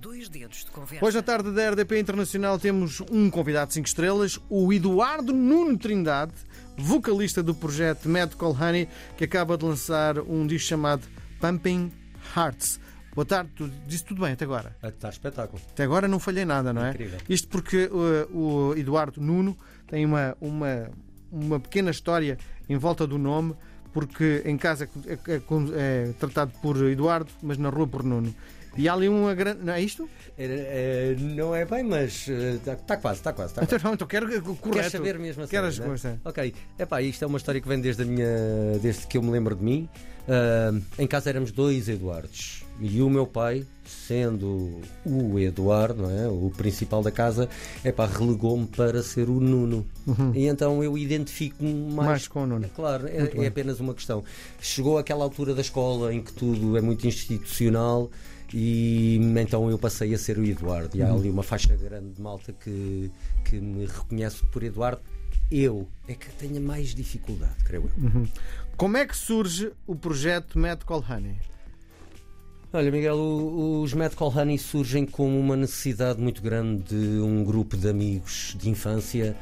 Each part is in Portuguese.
Dois dedos de conversa. Hoje à tarde da RDP Internacional temos um convidado de 5 estrelas, o Eduardo Nuno Trindade, vocalista do projeto Mad Call Honey, que acaba de lançar um disco chamado Pumping Hearts. Boa tarde, tu disse tudo bem até agora. Está espetáculo. Até agora não falhei nada, não é? Incrível. Isto porque uh, o Eduardo Nuno tem uma, uma, uma pequena história em volta do nome, porque em casa é, é- é tratado por Eduardo, mas na rua por Nuno. E há ali uma grande. Não é isto? É, é, não é bem, mas está quase, está quase. Tá Então, quase. não, então quero que- correto. Queres saber mesmo assim? Quero as né? Ok. Epá, isto é uma história que vem desde a minha. desde que eu me lembro de mim. Ah, em casa éramos dois Eduardos. E o meu pai, sendo o Eduardo, não é? o principal da casa, epá, relegou-me para ser o Nuno. E então eu identifico-me mais, Uhum. Mais com o Nuno. Claro, é, Muito bem. é apenas uma questão. Chegou aquela altura da escola em que tudo é muito institucional e então eu passei a ser o Eduardo. E há ali uma faixa grande de malta que, que me reconhece por Eduardo. Eu é que tenho mais dificuldade, creio eu. Uhum. Como é que surge o projeto Mad Call Honey? Olha, Miguel, os Mad Call Honey surgem como uma necessidade muito grande de um grupo de amigos de infância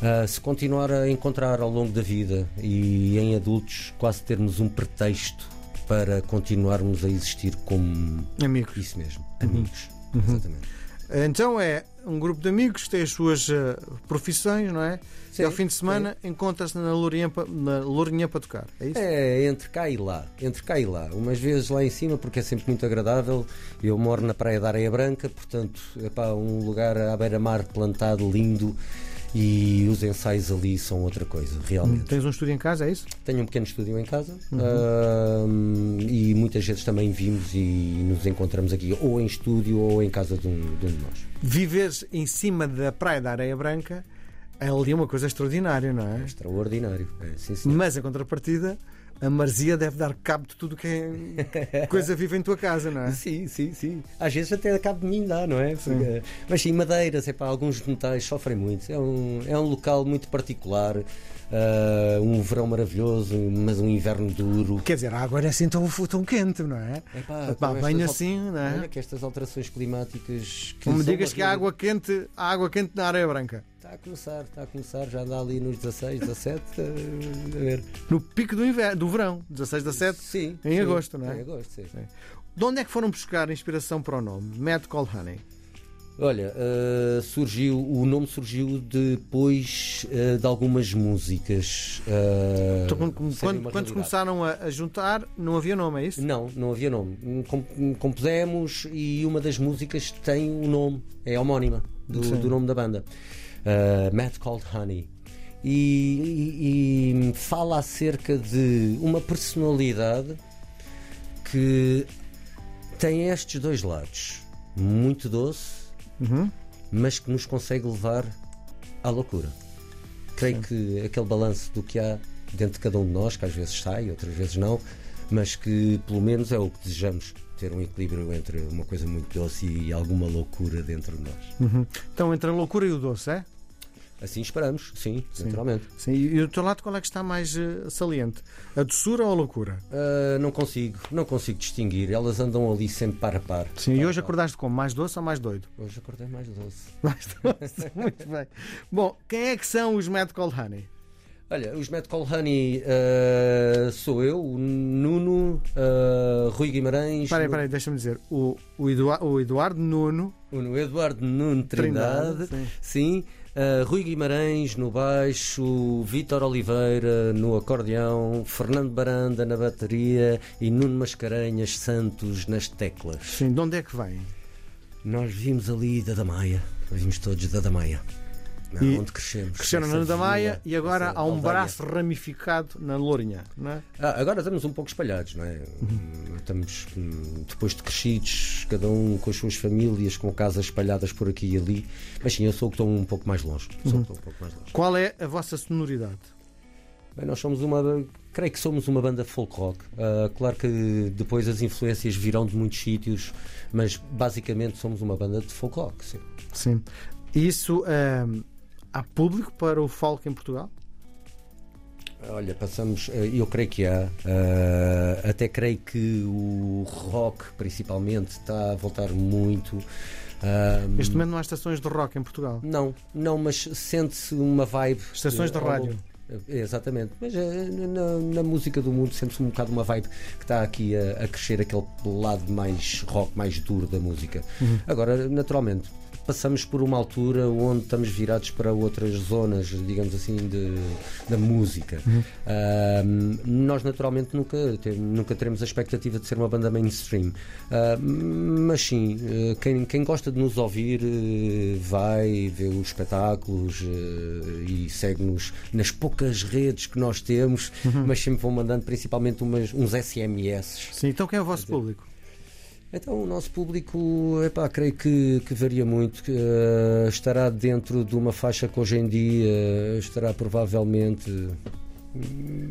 a se continuar a encontrar ao longo da vida e em adultos quase termos um pretexto para continuarmos a existir como Amigos. isso mesmo, Uhum. amigos. Exatamente. Então é um grupo de amigos que tem as suas eh, profissões, não é? Sim, e ao fim de semana encontra-se na Lourinhã, pa- na Lourinhã para tocar. É isso? É entre cá e lá, entre cá e lá. Umas vezes lá em cima, porque é sempre muito agradável. Eu moro na Praia da Areia Branca, portanto, é pá, um lugar à beira-mar plantado, lindo. E os ensaios ali são outra coisa, realmente. Tens um estúdio em casa, é isso? Tenho um pequeno estúdio em casa Uhum. ahm, e muitas vezes também vimos e nos encontramos aqui, ou em estúdio ou em casa de um de, um de nós. Viveres em cima da Praia da Areia Branca é ali uma coisa extraordinária, não é? Extraordinário. É, sim, sim. Mas em contrapartida, a marzia deve dar cabo de tudo que é coisa viva em tua casa, não é? Sim, sim, sim. Às vezes até cabo de mim dá, não é? Porque- Mas sim, madeiras, epá, alguns metais sofrem muito. É um, é um local muito particular, ah, um verão maravilhoso, mas um inverno duro. Quer dizer, a água era assim tão, tão quente, não é? Epá, Pá, bem estas assim, não é? Olha que estas alterações climáticas. Que Não me digas que há água quente, há água quente na areia branca. Está a começar, está a começar, já dá ali nos 16, 17. eh, a ver. No pico do, inverno, do verão, 16 da 7. Sim. Em sim, agosto, não é? Em agosto, sim. De onde é que foram buscar inspiração para o nome? Mad Call Honey. Olha, eh, surgiu, o nome surgiu depois eh, de algumas músicas. Então, quando, quando- começaram a, a juntar, não havia nome, é isso? Não, não havia nome. Com- Compusemos e uma das músicas tem o nome, é homónima do, do nome da banda. Uh, Mad Called Honey. E, e- e fala acerca de uma personalidade que tem estes dois lados. Muito doce, Uhum. mas que nos consegue levar à loucura. Creio que aquele balanço do que há dentro de cada um de nós, que às vezes sai, outras vezes não, mas que pelo menos é o que desejamos, ter um equilíbrio entre uma coisa muito doce e alguma loucura dentro de nós. Uhum. Então, entre a loucura e o doce, é? Assim esperamos, sim, Sim. naturalmente. Sim. E do teu lado, qual é que está mais eh, saliente? A doçura ou a loucura? Ah, não consigo, não consigo distinguir, elas andam ali sempre par a par. Sim, e Par a hoje par. acordaste como? Mais doce ou mais doido? Hoje acordei mais doce. Mais doce, muito bem. Bom, quem é que são os Mad Call Honey? Olha, os Mad Call Honey ah, sou eu, o Nuno, ah, Rui Guimarães, Espera aí, espera aí, deixa-me dizer. O, o, Eduard, o Eduardo Nuno o Eduardo Nuno Trindade, Trindade, sim. Ah, Rui Guimarães no baixo, Vítor Oliveira no acordeão, Fernando Baranda na bateria e Nuno Mascarenhas Santos nas teclas. Sim, de onde é que vem? Nós vimos ali da Damaia, vimos todos da Damaia. Não, E onde crescemos. Cresceram na Damaia vila, e agora há um aldeia. braço ramificado na Lourinhã, não é? Ah, agora estamos um pouco espalhados, não é? Uhum. Estamos, hum, depois de crescidos, cada um com as suas famílias, com casas espalhadas por aqui e ali. Mas sim, eu sou o que estou um pouco mais longe. Estou um pouco mais longe. Qual é a vossa sonoridade? Bem, nós somos uma. Creio que somos uma banda folk rock. Ah, claro que depois as influências virão de muitos sítios, mas basicamente somos uma banda de folk rock. Sim. Sim. Isso, ehm, há público para o folk em Portugal? Olha, passamos, eh, eu creio que há, uh, até creio que o rock principalmente está a voltar muito. Uh, Neste momento não há estações de rock em Portugal. Não, não, mas sente-se uma vibe. Estações de, de rádio. Exatamente, mas na, na, música do mundo sente-se um bocado uma vibe que está aqui a, a, crescer aquele lado mais rock, mais duro da música. Uhum. Agora, naturalmente, passamos por uma altura onde estamos virados para outras zonas, digamos assim, de, da música. Uhum. Uh, nós, naturalmente, nunca, nunca teremos a expectativa de ser uma banda mainstream, uh, mas sim, uh, quem, quem gosta de nos ouvir eh, vai ver os espetáculos eh, e segue-nos nas poucas redes que nós temos, uhum. mas sempre vão mandando principalmente umas, uns SMS. Sim, então quem é o vosso público? Então, o nosso público, epá, creio que, que varia muito. Uh, estará dentro de uma faixa que hoje em dia uh, estará provavelmente.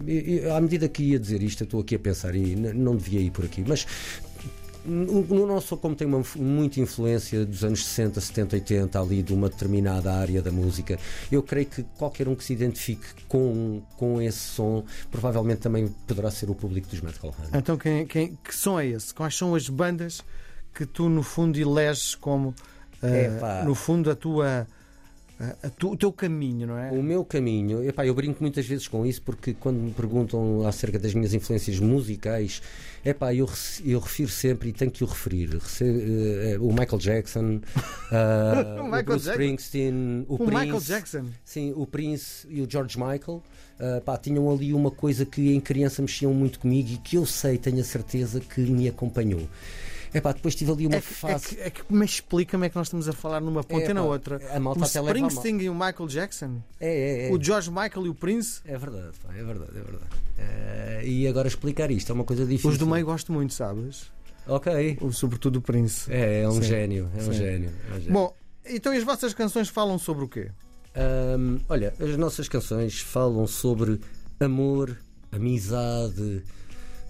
E, e, à medida que ia dizer isto, eu estou aqui a pensar e não devia ir por aqui, mas no nosso como tem uma, muita influência dos anos 60, 70, 80 ali de uma determinada área da música, eu creio que qualquer um que se identifique com, com esse som provavelmente também poderá ser o público dos Hand. Então quem, quem, que som é esse? Quais são as bandas que tu no fundo eleges como uh, no fundo a tua tu, o teu caminho, não é? O meu caminho, epá, eu brinco muitas vezes com isso porque quando me perguntam acerca das minhas influências musicais, epá, eu, eu refiro sempre e tenho que o referir. Uh, o Michael Jackson, uh, o, Michael o Bruce Jackson. Springsteen, o, o Prince, Michael Jackson. Sim, o Prince e o George Michael. Uh, pá, tinham ali uma coisa que em criança mexiam muito comigo e que eu sei, tenho a certeza que me acompanhou. É pá, depois tive ali uma é que, fase. É que, é que me explica-me é que nós estamos a falar numa ponta é, e na outra. A malta o Springsteen e o Michael Jackson. É, é, é. O George Michael e o Prince. É verdade, pá, é verdade, é verdade. Uh, e agora explicar isto é uma coisa difícil. Os do meio gosto muito, sabes? Ok. O, sobretudo o Prince. É, é um, gênio, é um gênio, é um gênio. Bom, então as vossas canções falam sobre o quê? Um, olha, as nossas canções falam sobre amor, amizade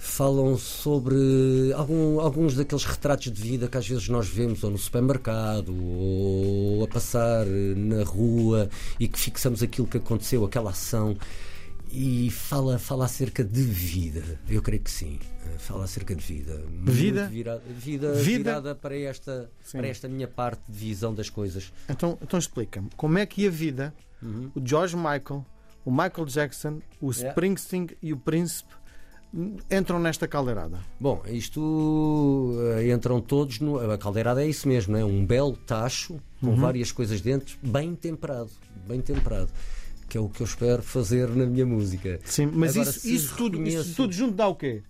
falam sobre algum, alguns daqueles retratos de vida que às vezes nós vemos ou no supermercado ou a passar na rua e que fixamos aquilo que aconteceu, aquela ação e fala, fala acerca de vida. Eu creio que sim. Fala acerca de vida. Vida? Virada, vida, vida virada para esta, para esta minha parte de visão das coisas. Então, então explica-me, como é que a vida, uhum. o George Michael, o Michael Jackson, o Springsteen yeah. e o Príncipe entram nesta caldeirada? Bom, isto uh, entram todos no. A caldeirada é isso mesmo, é um belo tacho com uhum. várias coisas dentro, bem temperado, bem temperado. Que é o que eu espero fazer na minha música. Sim, mas Agora, isso, isso, tudo, isso tudo junto dá o quê?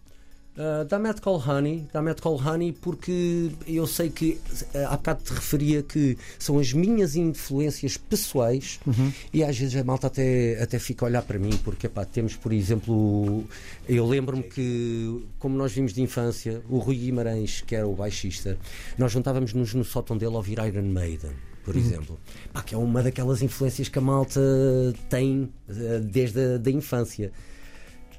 Uh, dá Matt Call Honey, dá Matt Call Honey porque eu sei que uh, há bocado te referia que são as minhas influências pessoais uhum. e às vezes a malta até, até fica a olhar para mim porque epá, temos, por exemplo, eu lembro-me que, como nós vimos de infância, o Rui Guimarães, que era o baixista, nós juntávamos-nos no sótão dele a ouvir Iron Maiden por uhum. exemplo, Pá, que é uma daquelas influências que a malta tem uh, desde a da infância.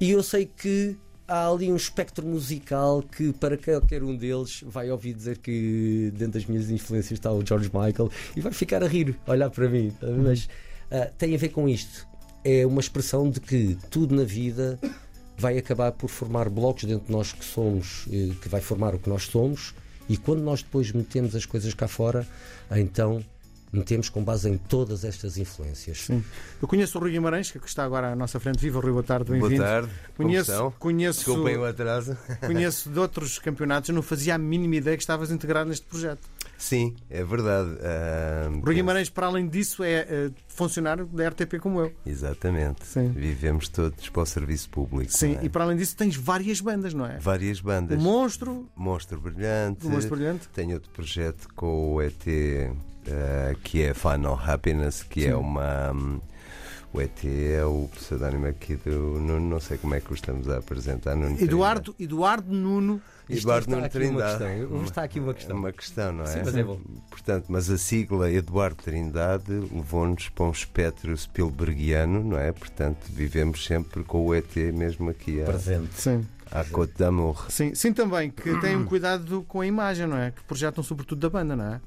E eu sei que há ali um espectro musical que para qualquer um deles vai ouvir dizer que dentro das minhas influências está o George Michael e vai ficar a rir, olhar para mim. Mas uh, tem a ver com isto. É uma expressão de que tudo na vida vai acabar por formar blocos dentro de nós que somos, eh, que vai formar o que nós somos, e quando nós depois metemos as coisas cá fora, então metemos com base em todas estas influências. Sim. Eu conheço o Rui Guimarães, que está agora à nossa frente. Viva, Rui, boa tarde, bem-vindo. Boa tarde. Conheço, conheço, Desculpem o atraso. Conheço de outros campeonatos, eu não fazia a mínima ideia que estavas integrado neste projeto. Sim, é verdade. Uh, Rui Guimarães, para além disso, é uh, funcionário da RTP como eu. Exatamente. Sim. Vivemos todos para o serviço público. Sim, é? e para além disso, tens várias bandas, não é? Várias bandas. O Monstro. Monstro Brilhante. O Monstro Brilhante. Tenho outro projeto com o ET uh, que é Final Happiness, que é Sim. é uma. Um, o ET é o pseudónimo aqui do Nuno, não sei como é que o estamos a apresentar. Nuno Eduardo, Eduardo Nuno. Eduardo Nuno Trindade. Está aqui uma questão. Uma questão, não é? Sim, mas é bom. Portanto, mas a sigla Eduardo Trindade levou-nos para um espectro Spielbergiano, não é? Portanto, vivemos sempre com o ET mesmo aqui. Presente. Sim. À Côte d'Amour. Sim, sim, também, que têm um cuidado com a imagem, não é? Que projetam sobretudo da banda, não é?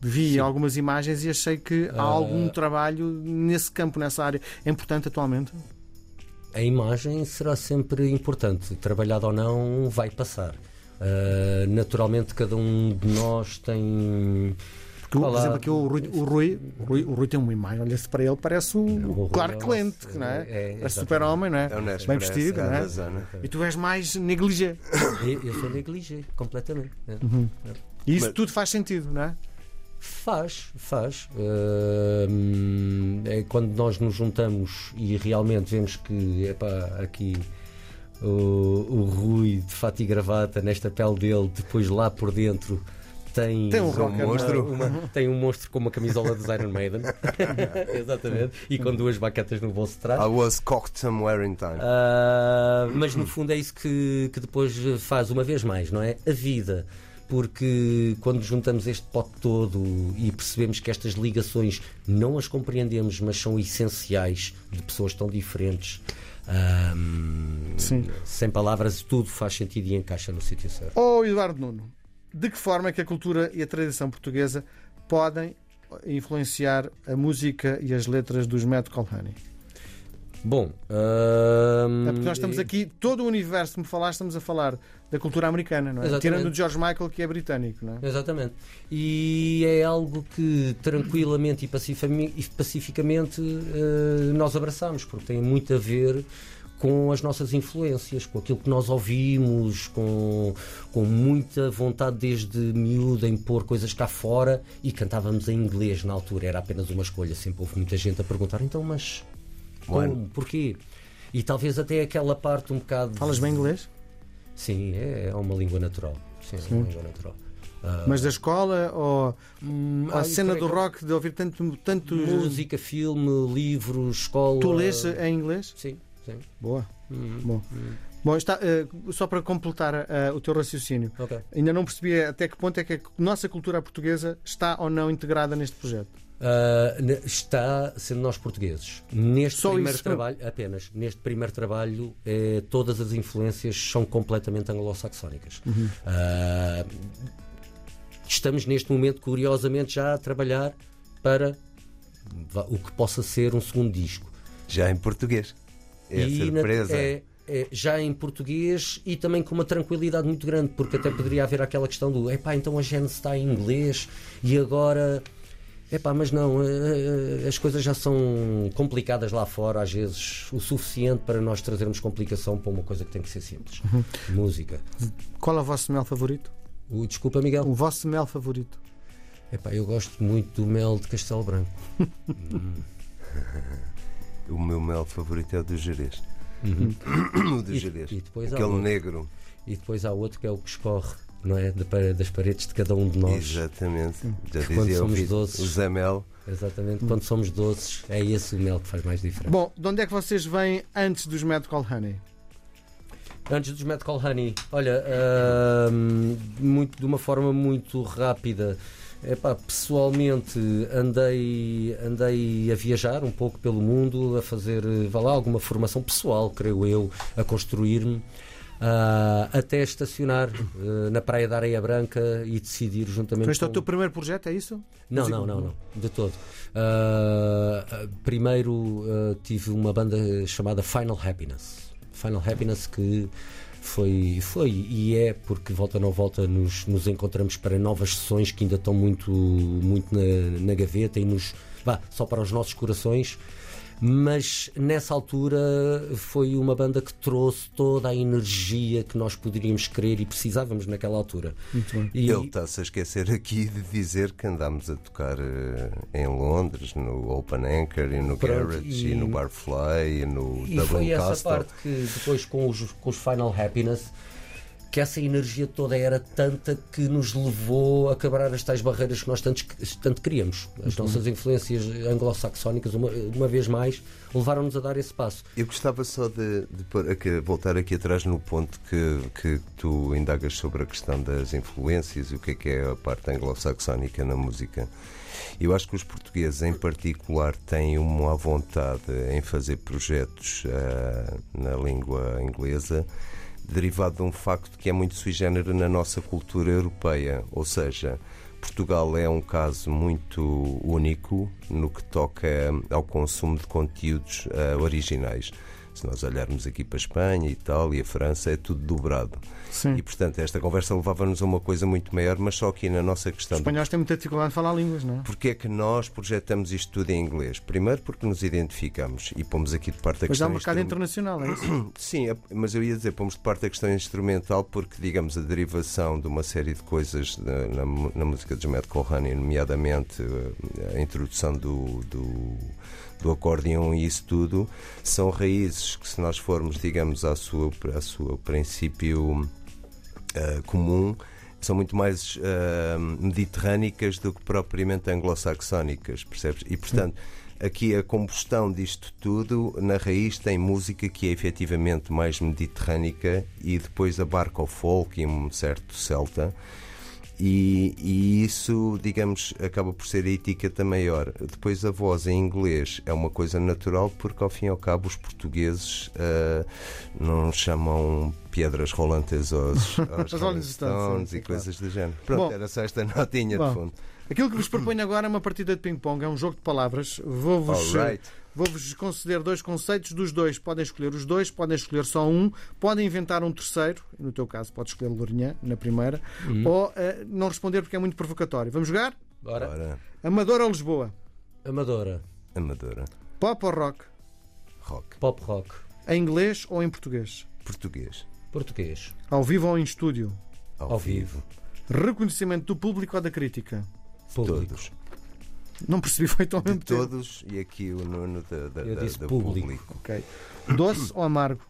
Vi Sim. algumas imagens e achei que há uh... algum trabalho nesse campo, nessa área. É importante atualmente? a imagem será sempre importante. Trabalhado ou não, vai passar. Uh, naturalmente, cada um de nós tem. Porque, por exemplo, aqui o Rui, o Rui, o Rui, o Rui tem uma imagem, olha-se para ele, parece o, o Clark Kent, não é? é, é super-homem, não é? é Bem vestido, não é? E tu és mais negligé. Eu, eu sou negligé, completamente. É. Uhum. E isso Mas... tudo faz sentido, não é? Faz, faz. Uh, é quando nós nos juntamos e realmente vemos que epá, aqui o, o Rui de fato e gravata nesta pele dele, depois lá por dentro tem, tem um, um monstro. Uma, tem um monstro com uma camisola dos Iron Maiden. Exatamente. E com duas baquetas no bolso de trás. I was cocked somewhere in time. Uh, mas no fundo é isso que, que depois faz uma vez mais, não é? A vida porque quando juntamos este pote todo e percebemos que estas ligações não as compreendemos, mas são essenciais de pessoas tão diferentes. sem palavras, tudo faz sentido e encaixa no sítio certo. Oh, Eduardo Nuno, de que forma é que a cultura e a tradição portuguesa podem influenciar a música e as letras dos Mad Call Honey? Bom, é porque nós estamos aqui, todo o universo que me falaste, estamos a falar da cultura americana, não é? Exatamente. Tirando o George Michael, que é britânico, não é? Exatamente. E é algo que tranquilamente e pacificamente uh, nós abraçamos, porque tem muito a ver com as nossas influências, com aquilo que nós ouvimos, com, com muita vontade desde miúdo em pôr coisas cá fora e cantávamos em inglês na altura, era apenas uma escolha. Sempre houve muita gente a perguntar, então, mas como? Porquê? E talvez até aquela parte um bocado. Falas bem inglês? Sim, é, é uma língua natural. Sim, Sim. É uma língua natural. Uh, Mas da escola ou hum, a cena do rock de ouvir tanto, tanto música, filme, livros, escola. Tu lês em inglês? Sim, sim. Boa. Hum, Bom. Hum. Bom, está, uh, só para completar uh, o teu raciocínio, okay. ainda não percebi até que ponto é que a nossa cultura portuguesa está ou não integrada neste projeto. Uh, está sendo nós portugueses. Neste Só primeiro isso? trabalho, apenas, neste primeiro trabalho, eh, todas as influências são completamente anglo-saxónicas. Uhum. Uh, estamos neste momento, curiosamente, já a trabalhar para o que possa ser um segundo disco. Já em português. É e surpresa. Na, é, é, já em português e também com uma tranquilidade muito grande, porque até poderia haver aquela questão do epá, então a gente está em inglês e agora Epá, mas não, eh, eh, as coisas já são complicadas lá fora, às vezes o suficiente para nós trazermos complicação para uma coisa que tem que ser simples. Uhum. Música. Qual é o vosso mel favorito? O, desculpa, Miguel. O vosso mel favorito? Epá, eu gosto muito do mel de Castelo Branco. hum. O meu mel favorito é o do Jerez. Uhum. o do Jerez. E, e Aquele negro. E depois há outro que é o que escorre não é? das paredes de cada um de nós. Exatamente. Já quando somos doces, o Zé Mel. Exatamente, quando somos doces, é esse o mel que faz mais diferença. Bom, de onde é que vocês vêm antes dos Medical Honey? Antes dos Medical Honey, olha, uh, muito, de uma forma muito rápida. Epá, pessoalmente andei, andei a viajar um pouco pelo mundo, a fazer vá lá, alguma formação pessoal, creio eu, a construir-me uh, até estacionar uh, na Praia da Areia Branca e decidir juntamente. Este é o teu primeiro projeto, é isso? Não, não, não, não, de todo. Uh, primeiro tive uma banda chamada Final Happiness. Final Happiness que foi, foi e é porque volta não volta nos, nos encontramos para novas sessões que ainda estão muito, muito na, na gaveta e nos vá, só para os nossos corações mas nessa altura foi uma banda que trouxe toda a energia que nós poderíamos querer e precisávamos naquela altura. Muito bem. E... Ele está-se a esquecer aqui de dizer que andámos a tocar uh, em Londres, no Open Anchor e no Pronto, Garage e... e... no Barfly e no e Dublin foi essa parte que depois com os, com os Final Happiness que essa energia toda era tanta que nos levou a quebrar as tais barreiras que nós tanto, tanto queríamos. As uhum. nossas influências anglo-saxónicas, uma, uma vez mais, levaram-nos a dar esse passo. Eu gostava só de, de, voltar aqui atrás no ponto que, que tu indagas sobre a questão das influências e o que é que é a parte anglo-saxónica na música. Eu acho que os portugueses, em particular, têm uma vontade em fazer projetos uh, na língua inglesa derivado de um facto que é muito sui generis na nossa cultura europeia, ou seja, Portugal é um caso muito único no que toca ao consumo de conteúdos uh, originais. Se nós olharmos aqui para a Espanha, Itália, França, é tudo dobrado. Sim. E, portanto, esta conversa levava-nos a uma coisa muito maior, mas só aqui na nossa questão. Os espanhóis têm muita dificuldade em falar línguas, não é? Porquê é que nós projetamos isto tudo em inglês? Primeiro porque nos identificamos e pomos aqui de parte a Pois há questão um mercado internacional, é isso? Sim, é- mas eu ia dizer, pomos de parte a questão instrumental porque, digamos, a derivação de uma série de coisas na, na na música de Matt Colhane, nomeadamente eh, a introdução do, do, do acordeão e isso tudo, são raízes que, se nós formos, digamos, à sua, à sua princípio eh, comum, são muito mais eh, mediterrânicas do que propriamente anglo-saxónicas, percebes? E, portanto, aqui a combustão disto tudo, na raiz, tem música que é efetivamente mais mediterrânica e depois abarca o folk e um certo celta. E, e isso, digamos, acaba por ser a etiqueta maior. Depois, a voz em inglês é uma coisa natural, porque ao fim e ao cabo, os portugueses ah, não chamam pedras rolantes aos, aos Rolling Stones, e claro. coisas do género. Pronto, Bom. era só esta notinha Bom. de fundo. Aquilo que vos proponho agora é uma partida de ping-pong, é um jogo de palavras. Vou-vos. Vou-vos conceder dois conceitos dos dois. Podem escolher os dois, podem escolher só um, podem inventar um terceiro, no teu caso, podes escolher Lourinhã na primeira, ou eh, não responder porque é muito provocatório. Vamos jogar? Bora. Ora, Amadora ou Lisboa? Amadora. Amadora, Pop ou rock? rock, Pop rock. Em inglês ou em português? português, Português. Ao vivo ou em estúdio? ao, Ao vivo, Reconhecimento do público ou da crítica? Público. todos. Não percebi, foi tão mesmo tempo. todos e aqui o Nuno da, da, Eu da- disse do público. Ok. Doce ou amargo?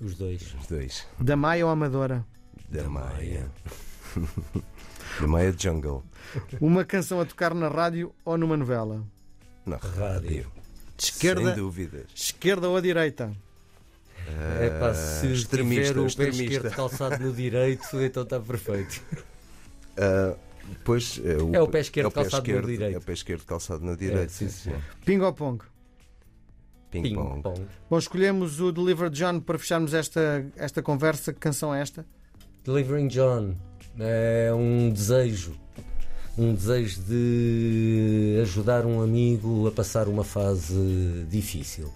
Os dois. Os dois. Da Maia ou Amadora? Da Maia. da Maia Jungle. Uma canção a tocar na rádio ou numa novela? Na Rádio. De esquerda, Sem dúvidas. esquerda ou direita? É pá, se Ah, extremista, tiver o pé extremista. esquerdo calçado no direito, então está perfeito. Ah, pois, é, o, É o pé esquerdo é o pé calçado no esquerdo, direito. É o pé esquerdo calçado no direito. sim, sim, senhor. Ping ou pong? Ping, Ping pong. pong. Bom, escolhemos o Deliver John para fecharmos esta, esta conversa. Que canção é esta? Delivering John é um desejo. Um desejo de ajudar um amigo a passar uma fase difícil.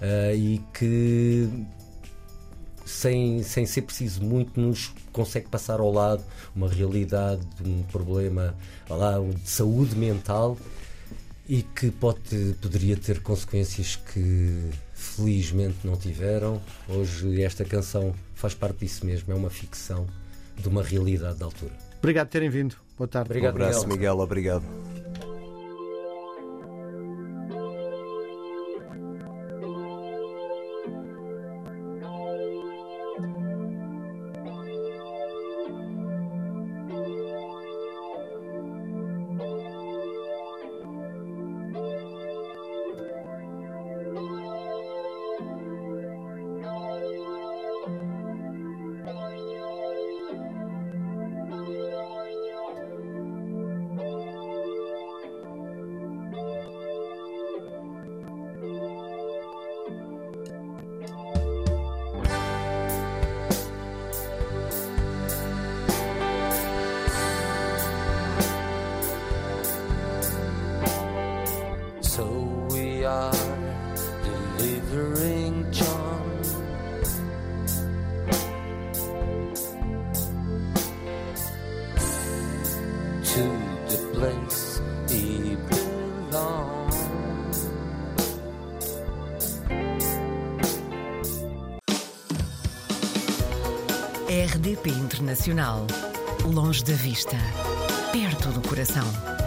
Ah, e que sem, sem ser preciso muito nos consegue passar ao lado uma realidade de um problema lá, de saúde mental e que pode, poderia ter consequências que felizmente não tiveram. Hoje esta canção faz parte disso mesmo, é uma ficção de uma realidade da altura. Obrigado por terem vindo. Boa tarde. Um Obrigado, abraço, Miguel. Miguel. Obrigado. Are delivering John. To the place he belongs. RDP Internacional. Longe da vista, perto do coração.